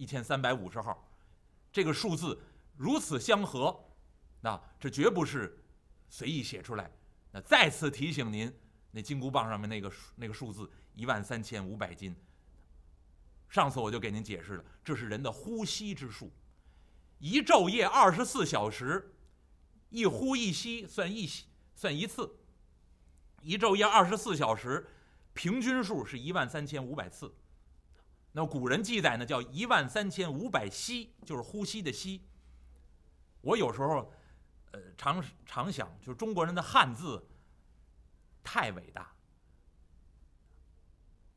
一千三百五十号，这个数字如此相合，那这绝不是随意写出来。那再次提醒您，那金箍棒上面那个那个数字一万三千五百斤。上次我就给您解释了，这是人的呼吸之数，一昼夜二十四小时，一呼一吸算一算一次，一昼夜二十四小时，平均数是一万三千五百次。那古人记载呢，叫一万三千五百息，就是呼吸的息。我有时候，呃，常常想，就是中国人的汉字太伟大。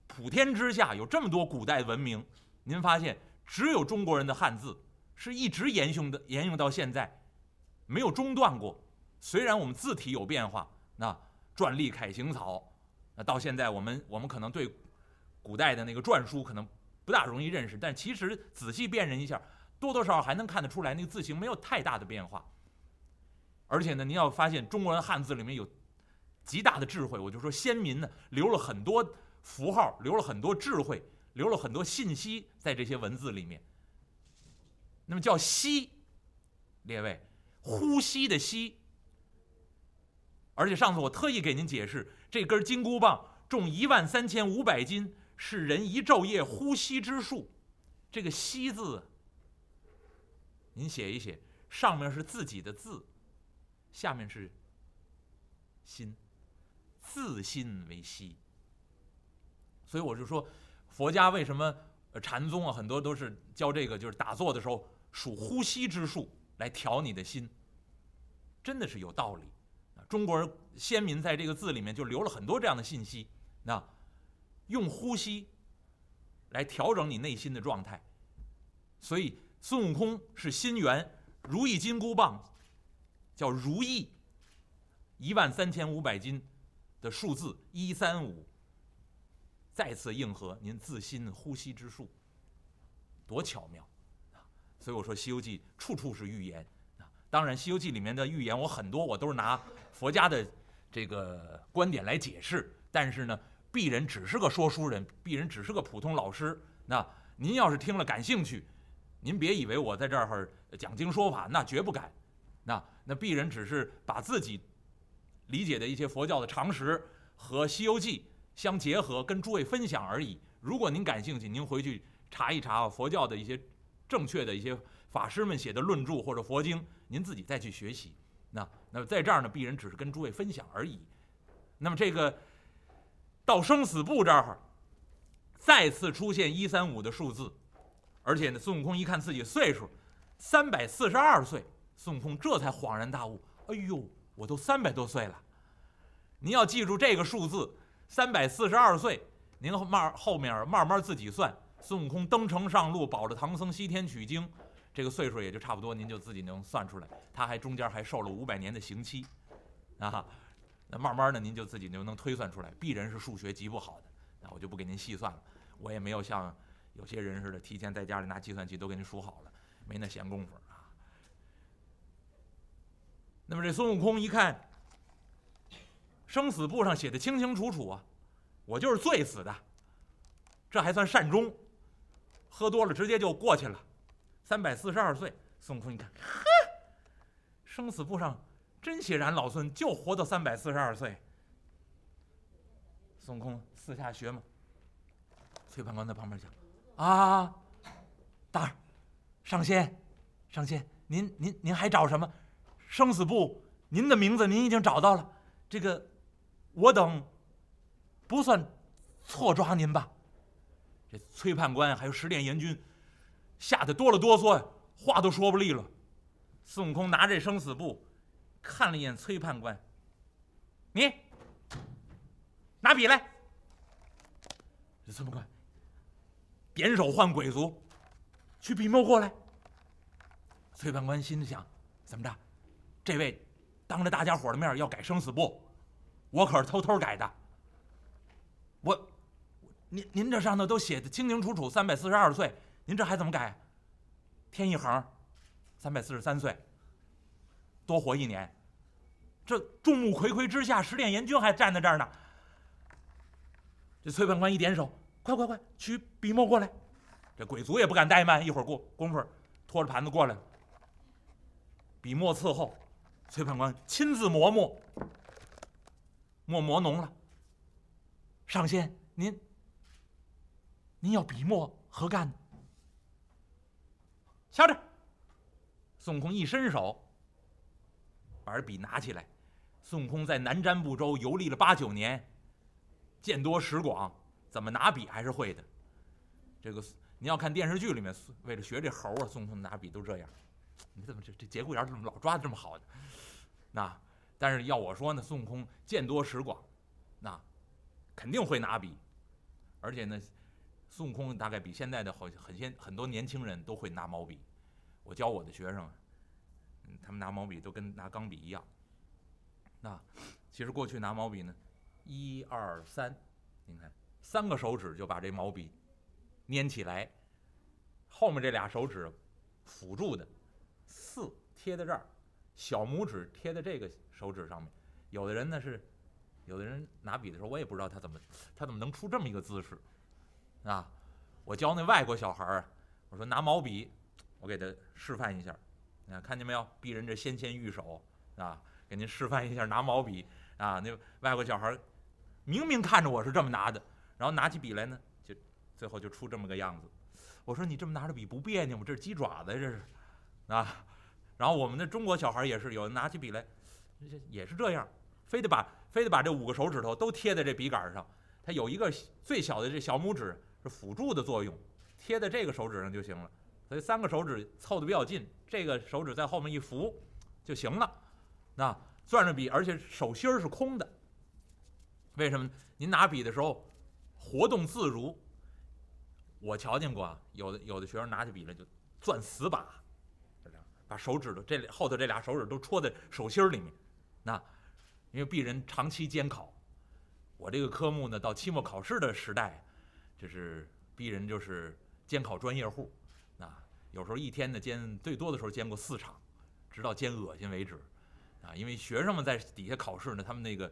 普天之下有这么多古代文明，您发现只有中国人的汉字是一直沿用的，沿用到现在，没有中断过。虽然我们字体有变化，那篆隶楷行草，那到现在我们我们可能对古代的那个篆书可能。不大容易认识，但其实仔细辨认一下，多多少少还能看得出来，那个字形没有太大的变化。而且呢，您要发现中国人汉字里面有极大的智慧，我就说先民呢留了很多符号，留了很多智慧，留了很多信息在这些文字里面。那么叫“吸”，列位，呼吸的“吸”。而且上次我特意给您解释，这根金箍棒重一万三千五百斤。是人一昼夜呼吸之数，这个“息”字，您写一写，上面是自己的字，下面是心，自心为息。所以我就说，佛家为什么禅宗啊，很多都是教这个，就是打坐的时候数呼吸之数来调你的心，真的是有道理。中国人先民在这个字里面就留了很多这样的信息，那。用呼吸来调整你内心的状态，所以孙悟空是心猿，如意金箍棒叫如意，一万三千五百斤的数字一三五，再次应和您自心呼吸之术，多巧妙啊！所以我说《西游记》处处是预言啊。当然，《西游记》里面的预言我很多我都是拿佛家的这个观点来解释，但是呢。鄙人只是个说书人，鄙人只是个普通老师。那您要是听了感兴趣，您别以为我在这儿讲经说法，那绝不敢。那那鄙人只是把自己理解的一些佛教的常识和《西游记》相结合，跟诸位分享而已。如果您感兴趣，您回去查一查佛教的一些正确的一些法师们写的论著或者佛经，您自己再去学习。那那么在这儿呢，鄙人只是跟诸位分享而已。那么这个。到生死簿这儿，再次出现一三五的数字，而且呢，孙悟空一看自己岁数，三百四十二岁，孙悟空这才恍然大悟：哎呦，我都三百多岁了！您要记住这个数字，三百四十二岁，您慢后面慢慢自己算。孙悟空登城上路，保着唐僧西天取经，这个岁数也就差不多，您就自己能算出来。他还中间还受了五百年的刑期，啊。那慢慢的，您就自己就能推算出来。鄙人是数学极不好的，那我就不给您细算了。我也没有像有些人似的，提前在家里拿计算器都给您数好了，没那闲工夫啊。那么这孙悟空一看，生死簿上写的清清楚楚啊，我就是醉死的，这还算善终，喝多了直接就过去了，三百四十二岁。孙悟空一看，呵，生死簿上。真写然老孙就活到三百四十二岁。孙悟空四下学嘛。崔判官在旁边讲：“啊，大儿，上仙，上仙，您您您还找什么？生死簿，您的名字您已经找到了。这个，我等不算错抓您吧？”这崔判官还有十殿阎君吓得哆了哆嗦呀，话都说不利了。孙悟空拿这生死簿。看了一眼崔判官，你拿笔来。这崔判官点手换鬼族，取笔墨过来。崔判官心里想：怎么着？这位当着大家伙的面要改生死簿，我可是偷偷改的。我，您您这上头都写的清清楚楚，三百四十二岁，您这还怎么改？添一横，三百四十三岁。多活一年，这众目睽睽之下，十殿阎君还站在这儿呢。这崔判官一点手，快快快，取笔墨过来。这鬼卒也不敢怠慢，一会儿过功夫拖着盘子过来，笔墨伺候，崔判官亲自磨墨，墨磨浓了。上仙，您您要笔墨何干？瞧着，孙悟空一伸手，把这笔拿起来。孙悟空在南瞻部洲游历了八九年，见多识广，怎么拿笔还是会的。这个您要看电视剧里面，为了学这猴啊，孙悟空拿笔都这样。你怎么这这节骨眼怎么老抓的这么好呢？那但是要我说呢，孙悟空见多识广，那肯定会拿笔，而且呢，孙悟空大概比现在的好很些很多年轻人都会拿毛笔。我教我的学生，他们拿毛笔都跟拿钢笔一样。那 其实过去拿毛笔呢，一二三，您看三个手指就把这毛笔粘起来，后面这俩手指辅助的，四贴在这儿，小拇指贴在这个手指上面。有的人呢是，有的人拿笔的时候，我也不知道他怎么他怎么能出这么一个姿势啊？我教那外国小孩儿，我说拿毛笔，我给他示范一下，你看见没有？鄙人这纤纤玉手啊！给您示范一下拿毛笔啊！那外国小孩明明看着我是这么拿的，然后拿起笔来呢，就最后就出这么个样子。我说你这么拿着笔不别扭吗？这是鸡爪子，这是啊。然后我们的中国小孩也是，有拿起笔来，也是这样，非得把非得把这五个手指头都贴在这笔杆上。它有一个最小的这小拇指是辅助的作用，贴在这个手指上就行了。所以三个手指凑的比较近，这个手指在后面一扶就行了。那攥着笔，而且手心儿是空的。为什么？您拿笔的时候活动自如。我瞧见过啊，有的有的学生拿起笔来就攥死把，把手指头这后头这俩手指都戳在手心儿里面。那因为鄙人长期监考，我这个科目呢，到期末考试的时代，这是鄙人就是监考专业户。有时候一天呢监最多的时候监过四场，直到监恶心为止。啊，因为学生们在底下考试呢，他们那个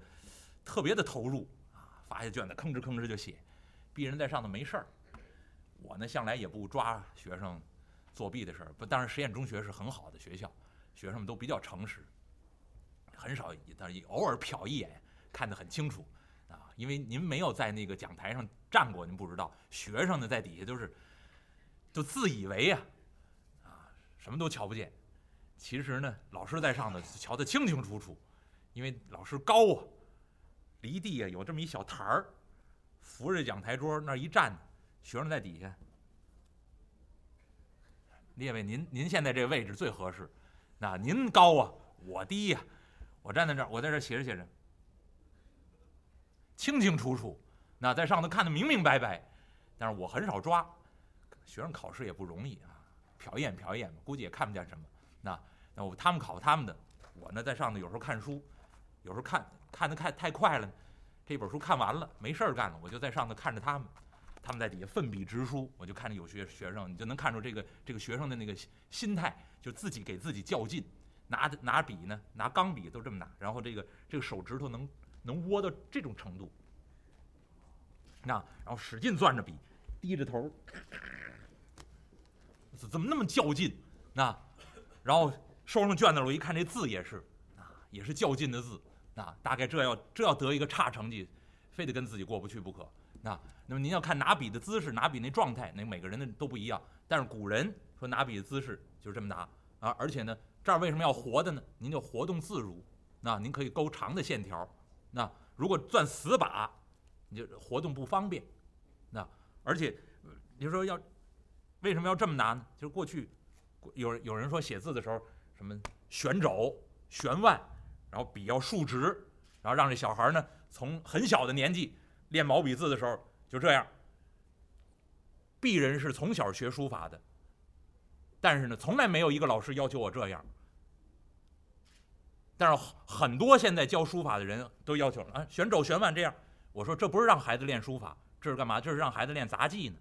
特别的投入啊，发下卷子吭哧吭哧就写，鄙人在上头没事儿。我呢向来也不抓学生作弊的事儿，不，当然实验中学是很好的学校，学生们都比较诚实，很少，但是偶尔瞟一眼看得很清楚啊。因为您没有在那个讲台上站过，您不知道，学生呢在底下都是就自以为呀，啊，什么都瞧不见。其实呢，老师在上头瞧得清清楚楚，因为老师高啊，离地啊有这么一小台儿，扶着讲台桌那一站，学生在底下。列位，您您现在这位置最合适，那您高啊，我低呀，我站在这儿，我在这儿写着写着，清清楚楚，那在上头看得明明白白，但是我很少抓，学生考试也不容易啊，瞟一眼瞟一眼吧估计也看不见什么，那。那我他们考他们的，我呢在上头有时候看书，有时候看看的看太快了，这本书看完了没事儿干了，我就在上头看着他们，他们在底下奋笔直书，我就看着有学学生，你就能看出这个这个学生的那个心态，就自己给自己较劲，拿拿笔呢，拿钢笔都这么拿，然后这个这个手指头能能窝到这种程度，那然后使劲攥着笔，低着头，怎么那么较劲？那然后。收上卷子了，我一看这字也是，啊，也是较劲的字，啊，大概这要这要得一个差成绩，非得跟自己过不去不可。那那么您要看拿笔的姿势，拿笔那状态，那每个人的都不一样。但是古人说拿笔的姿势就是这么拿啊，而且呢，这儿为什么要活的呢？您就活动自如，那您可以勾长的线条。那如果攥死把，你就活动不方便。那而且你说要为什么要这么拿呢？就是过去有有人说写字的时候。什么旋肘、旋腕，然后笔要竖直，然后让这小孩呢从很小的年纪练毛笔字的时候就这样。鄙人是从小学书法的，但是呢，从来没有一个老师要求我这样。但是很多现在教书法的人都要求啊，旋肘、旋腕这样。我说这不是让孩子练书法，这是干嘛？这是让孩子练杂技呢。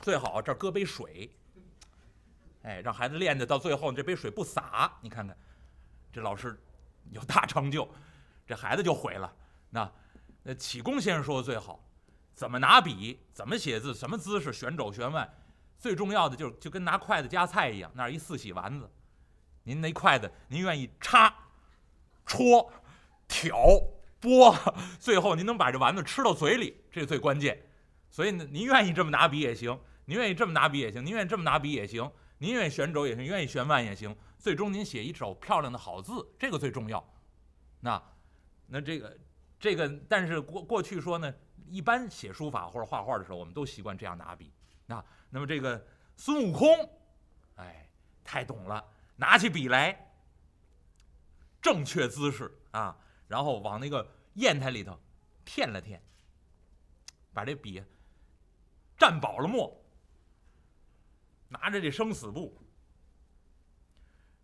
最好这儿搁杯水。哎，让孩子练的到最后，这杯水不洒，你看看，这老师有大成就，这孩子就毁了。那那启功先生说的最好，怎么拿笔，怎么写字，什么姿势，旋肘旋腕，最重要的就是就跟拿筷子夹菜一样，那儿一四喜丸子，您那筷子您愿意插、戳、挑、拨，最后您能把这丸子吃到嘴里，这最关键。所以呢，您愿意这么拿笔也行，您愿意这么拿笔也行，您愿意这么拿笔也行，您愿意旋肘也行，愿意旋腕也行。最终您写一手漂亮的好字，这个最重要。那，那这个，这个，但是过过去说呢，一般写书法或者画画的时候，我们都习惯这样拿笔。那，那么这个孙悟空，哎，太懂了，拿起笔来，正确姿势啊，然后往那个砚台里头添了添，把这笔蘸饱了墨，拿着这生死簿。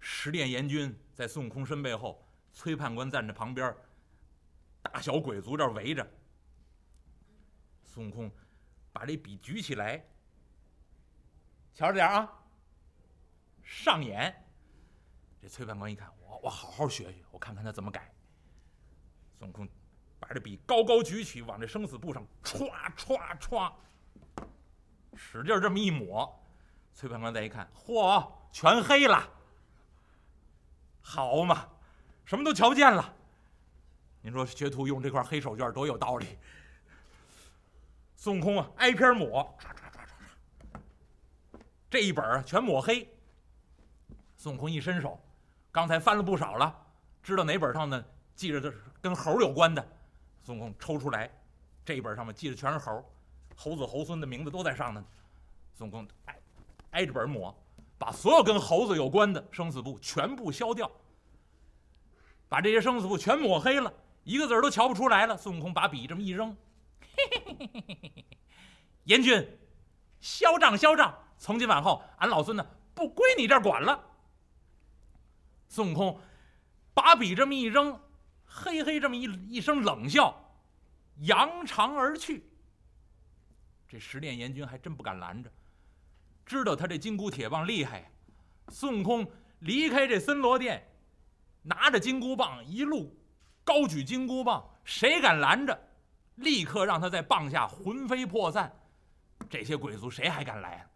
十殿阎君在孙悟空身背后，崔判官站在旁边，大小鬼卒这围着。孙悟空把这笔举起来，瞧着点啊，上眼。这崔判官一看，我我好好学学，我看看他怎么改。孙悟空把这笔高高举起，往这生死簿上歘歘歘，使劲这么一抹。崔判官再一看，嚯，全黑了。好嘛，什么都瞧不见了。您说学徒用这块黑手绢多有道理。孙悟空啊，挨篇抹，唰唰唰唰唰，这一本全抹黑。孙悟空一伸手，刚才翻了不少了，知道哪本上呢记着的跟猴有关的。孙悟空抽出来，这一本上面记着全是猴，猴子猴孙的名字都在上头。孙悟空挨挨着本抹。把所有跟猴子有关的生死簿全部消掉，把这些生死簿全抹黑了，一个字都瞧不出来了。孙悟空把笔这么一扔，嘿嘿嘿嘿嘿阎君，消账消账！从今往后，俺老孙呢不归你这儿管了。孙悟空把笔这么一扔，嘿嘿这么一一声冷笑，扬长而去。这十殿阎君还真不敢拦着。知道他这金箍铁棒厉害，孙悟空离开这森罗殿，拿着金箍棒一路高举金箍棒，谁敢拦着？立刻让他在棒下魂飞魄散。这些鬼卒谁还敢来啊？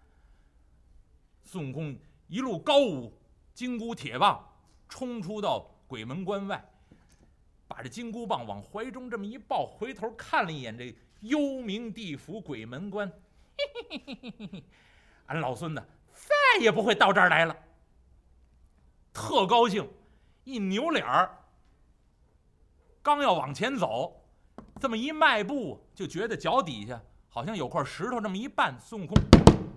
孙悟空一路高舞金箍铁棒，冲出到鬼门关外，把这金箍棒往怀中这么一抱，回头看了一眼这幽冥地府鬼门关，嘿嘿嘿嘿嘿嘿。俺老孙呢，再也不会到这儿来了。特高兴，一扭脸儿，刚要往前走，这么一迈步，就觉得脚底下好像有块石头，这么一绊，孙悟空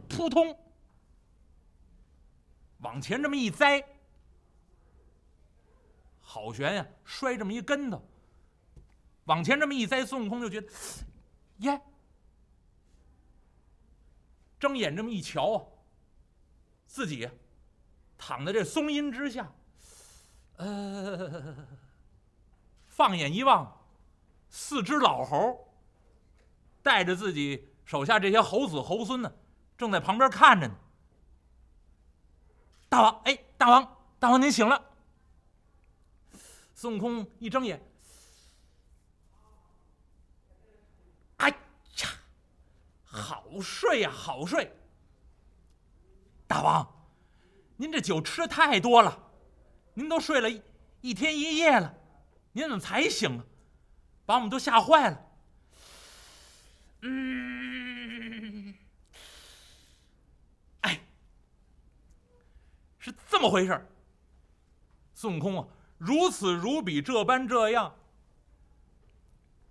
扑通往前这么一栽，好悬呀，摔这么一跟头，往前这么一栽，孙悟空就觉得，耶。睁眼这么一瞧啊，自己躺在这松阴之下，呃，放眼一望，四只老猴带着自己手下这些猴子猴孙呢，正在旁边看着呢。大王，哎，大王，大王您醒了。孙悟空一睁眼。好睡呀，好睡。大王，您这酒吃的太多了，您都睡了一天一夜了，您怎么才醒啊？把我们都吓坏了。嗯，哎，是这么回事孙悟空啊，如此如彼，这般这样，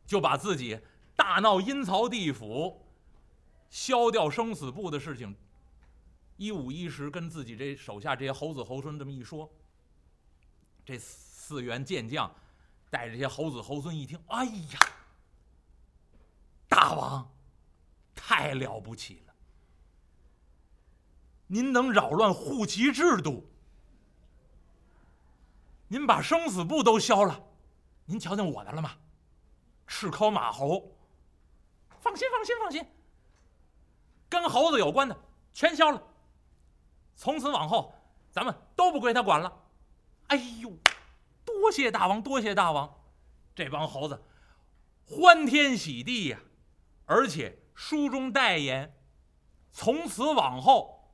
就把自己大闹阴曹地府。消掉生死簿的事情，一五一十跟自己这手下这些猴子猴孙这么一说，这四员健将带着这些猴子猴孙一听，哎呀，大王，太了不起了！您能扰乱户籍制度，您把生死簿都消了，您瞧见我的了吗？赤尻马猴，放心，放心，放心。跟猴子有关的全消了，从此往后咱们都不归他管了。哎呦，多谢大王，多谢大王！这帮猴子欢天喜地呀，而且书中代言，从此往后，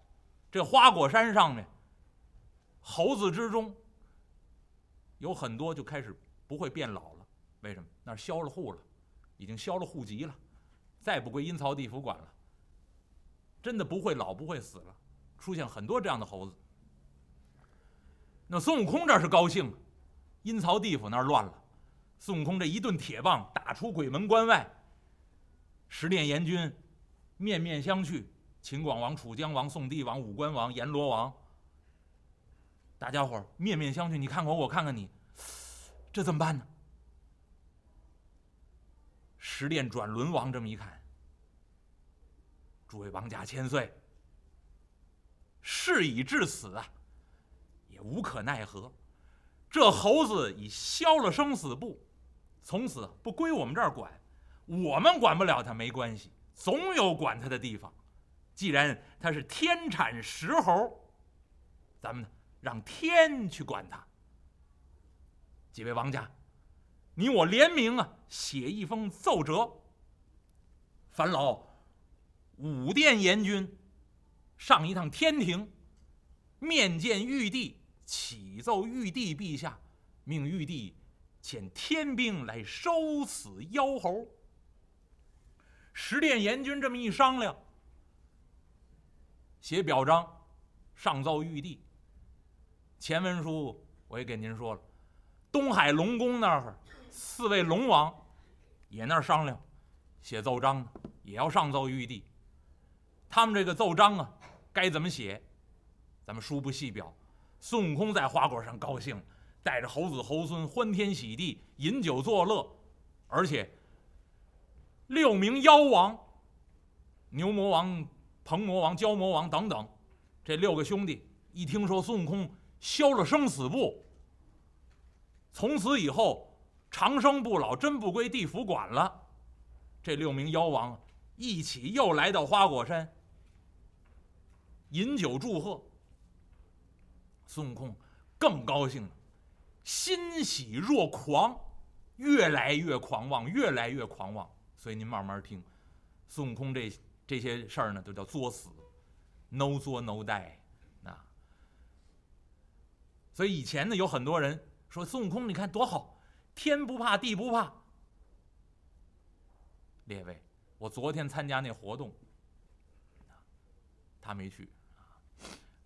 这花果山上面猴子之中有很多就开始不会变老了。为什么？那消了户了，已经销了户籍了，再不归阴曹地府管了。真的不会老，不会死了，出现很多这样的猴子。那孙悟空这是高兴，阴曹地府那儿乱了，孙悟空这一顿铁棒打出鬼门关外，十殿阎君面面相觑，秦广王、楚江王、宋帝王、武官王、阎罗王，大家伙面面相觑，你看我，我看看你，这怎么办呢？十殿转轮王这么一看，诸位王家千岁，事已至此啊，也无可奈何。这猴子已消了生死簿，从此不归我们这儿管，我们管不了他没关系，总有管他的地方。既然他是天产石猴，咱们呢让天去管他。几位王家，你我联名啊，写一封奏折，烦劳五殿阎君上一趟天庭，面见玉帝，启奏玉帝陛下，命玉帝遣天兵来收此妖猴。十殿阎君这么一商量，写表彰，上奏玉帝。前文书我也给您说了，东海龙宫那儿四位龙王也那儿商量，写奏章，也要上奏玉帝。他们这个奏章啊，该怎么写？咱们书不细表。孙悟空在花果山高兴，带着猴子猴孙欢天喜地饮酒作乐，而且六名妖王，牛魔王、鹏魔王、蛟魔王等等，这六个兄弟一听说孙悟空消了生死簿，从此以后长生不老，真不归地府管了。这六名妖王一起又来到花果山。饮酒祝贺，孙悟空更高兴了，欣喜若狂，越来越狂妄，越来越狂妄。所以您慢慢听，孙悟空这这些事儿呢，都叫作死，no 作 no die 啊。所以以前呢，有很多人说孙悟空，你看多好，天不怕地不怕。列位，我昨天参加那活动，他没去。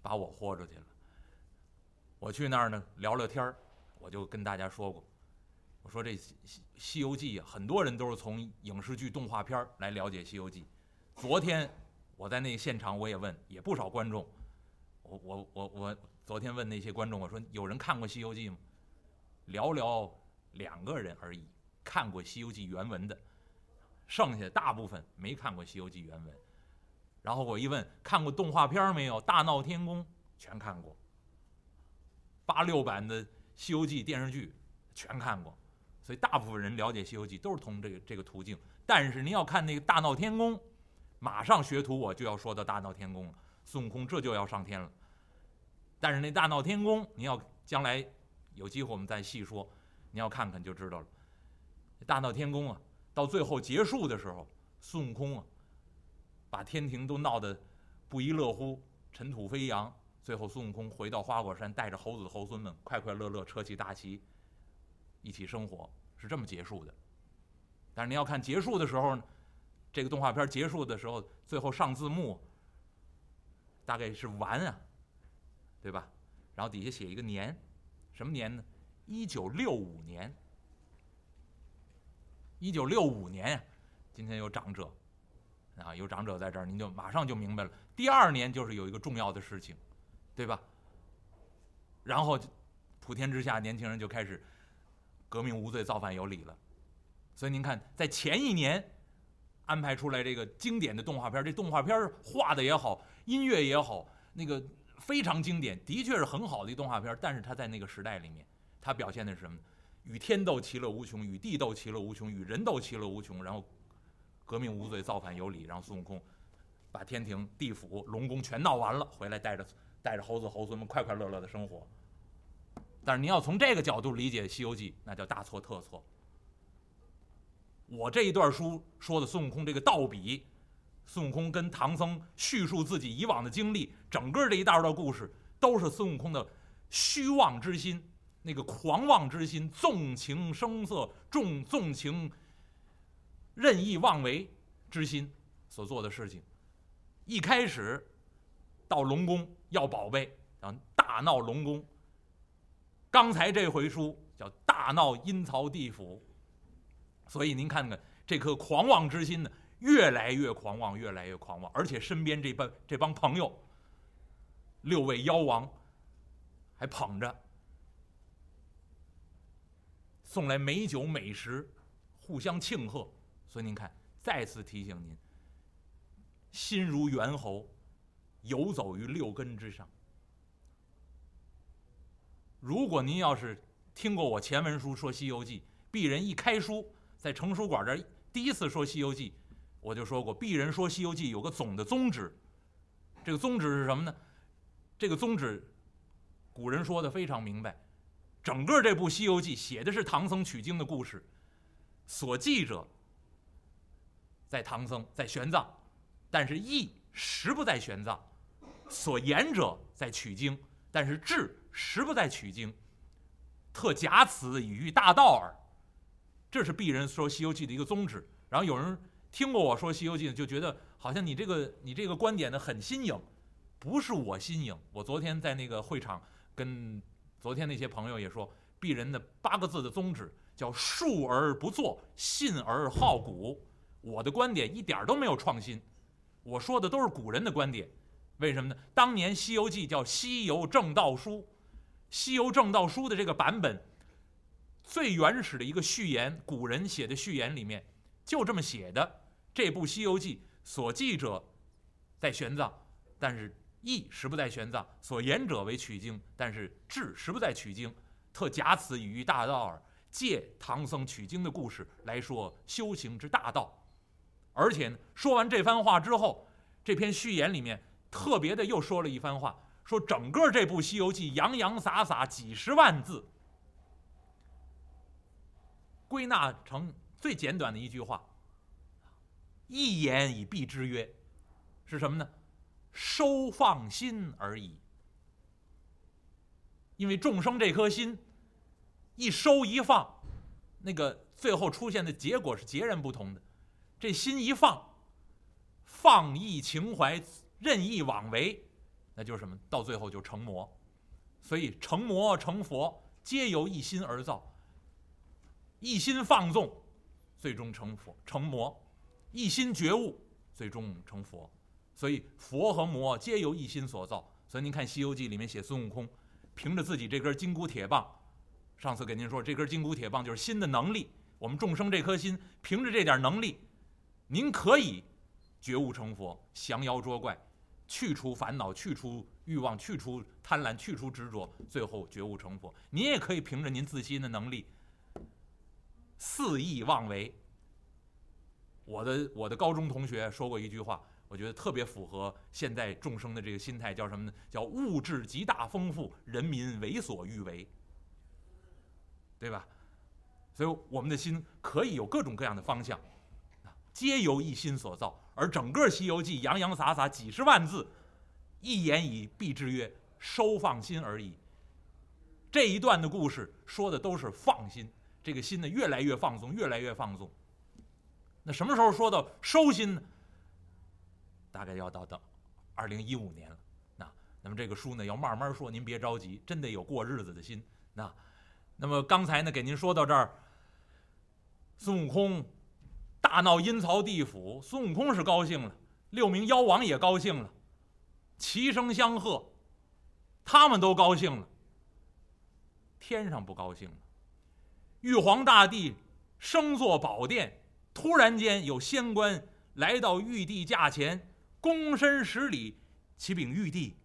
把我豁出去了。我去那儿呢，聊聊天儿，我就跟大家说过，我说这《西西游记》啊，很多人都是从影视剧、动画片来了解《西游记》。昨天我在那现场，我也问，也不少观众。我我我我昨天问那些观众，我说有人看过《西游记》吗？寥寥两个人而已，看过《西游记》原文的，剩下大部分没看过《西游记》原文。然后我一问，看过动画片没有？《大闹天宫》全看过，八六版的《西游记》电视剧全看过，所以大部分人了解《西游记》都是通这个这个途径。但是您要看那个《大闹天宫》，马上学徒我就要说到《大闹天宫》了，孙悟空这就要上天了。但是那《大闹天宫》，您要将来有机会我们再细说，您要看看就知道了。《大闹天宫》啊，到最后结束的时候，孙悟空啊。把天庭都闹得不亦乐乎，尘土飞扬。最后，孙悟空回到花果山，带着猴子猴孙们快快乐乐，扯起大旗，一起生活，是这么结束的。但是你要看结束的时候呢，这个动画片结束的时候，最后上字幕，大概是完啊，对吧？然后底下写一个年，什么年呢？一九六五年。一九六五年呀，今天有长者。啊，有长者在这儿，您就马上就明白了。第二年就是有一个重要的事情，对吧？然后，普天之下年轻人就开始革命无罪，造反有理了。所以您看，在前一年安排出来这个经典的动画片，这动画片画的也好，音乐也好，那个非常经典，的确是很好的一动画片。但是它在那个时代里面，它表现的是什么？与天斗其乐无穷，与地斗其乐无穷，与人斗其乐无穷。然后。革命无罪，造反有理，让孙悟空把天庭、地府、龙宫全闹完了，回来带着带着猴子猴孙们快快乐乐的生活。但是您要从这个角度理解《西游记》，那叫大错特错。我这一段书说的孙悟空这个道笔，孙悟空跟唐僧叙述自己以往的经历，整个这一大段故事都是孙悟空的虚妄之心，那个狂妄之心，纵情声色，重纵情任意妄为之心所做的事情。一开始到龙宫要宝贝，然后大闹龙宫。刚才这回书叫大闹阴曹地府。所以您看看这颗狂妄之心呢，越来越狂妄，越来越狂妄，而且身边这帮这帮朋友，六位妖王还捧着，送来美酒美食，互相庆贺。所以您看，再次提醒您，心如猿猴，游走于六根之上。如果您要是听过我前文书说《西游记》，鄙人一开书。在成书馆这儿第一次说《西游记》，我就说过，鄙人说《西游记》有个总的宗旨，这个宗旨是什么呢？这个宗旨，古人说的非常明白，整个这部《西游记》写的是唐僧取经的故事，所记者在唐僧在玄奘，但是意实不在玄奘；所言者在取经，但是志实不在取经，特假此以喻大道耳。这是鄙人说《西游记》的一个宗旨。然后有人听过我说《西游记》，就觉得好像你这个你这个观点呢很新颖，不是我新颖。我昨天在那个会场跟昨天那些朋友也说，鄙人的八个字的宗旨叫“述而不作，信而好古”。我的观点一点都没有创新，我说的都是古人的观点。为什么呢？当年《西游记》叫《西游正道书》，《西游正道书》的这个版本。最原始的一个序言，古人写的序言里面就这么写的：这部《西游记》所记者在玄奘，但是意实不在玄奘；所言者为取经，但是志实不在取经。特假此以喻大道耳，借唐僧取经的故事来说修行之大道。而且，说完这番话之后，这篇序言里面特别的又说了一番话，说整个这部《西游记》洋洋洒洒几十万字。归纳成最简短的一句话：“一言以蔽之曰，是什么呢？收放心而已。因为众生这颗心一收一放，那个最后出现的结果是截然不同的。这心一放，放逸情怀、任意妄为，那就是什么？到最后就成魔。所以成魔成佛，皆由一心而造。”一心放纵，最终成佛成魔；一心觉悟，最终成佛。所以佛和魔皆由一心所造。所以您看《西游记》里面写孙悟空，凭着自己这根金箍铁棒，上次给您说，这根金箍铁棒就是心的能力。我们众生这颗心，凭着这点能力，您可以觉悟成佛，降妖捉怪，去除烦恼，去除欲望，去除贪婪，去除执着，最后觉悟成佛。您也可以凭着您自心的能力。肆意妄为。我的我的高中同学说过一句话，我觉得特别符合现在众生的这个心态，叫什么呢？叫物质极大丰富，人民为所欲为，对吧？所以我们的心可以有各种各样的方向，皆由一心所造。而整个《西游记》洋洋洒洒几十万字，一言以蔽之曰：收放心而已。这一段的故事说的都是放心。这个心呢，越来越放纵，越来越放纵。那什么时候说到收心呢？大概要到到二零一五年了。那那么这个书呢，要慢慢说，您别着急，真得有过日子的心。那那么刚才呢，给您说到这儿，孙悟空大闹阴曹地府，孙悟空是高兴了，六名妖王也高兴了，齐声相贺，他们都高兴了，天上不高兴了。玉皇大帝升坐宝殿，突然间有仙官来到玉帝驾前，躬身十礼，启禀玉帝：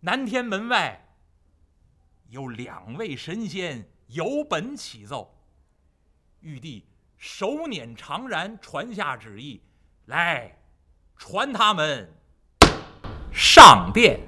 南天门外有两位神仙有本启奏。玉帝手捻长髯，传下旨意：来，传他们上殿。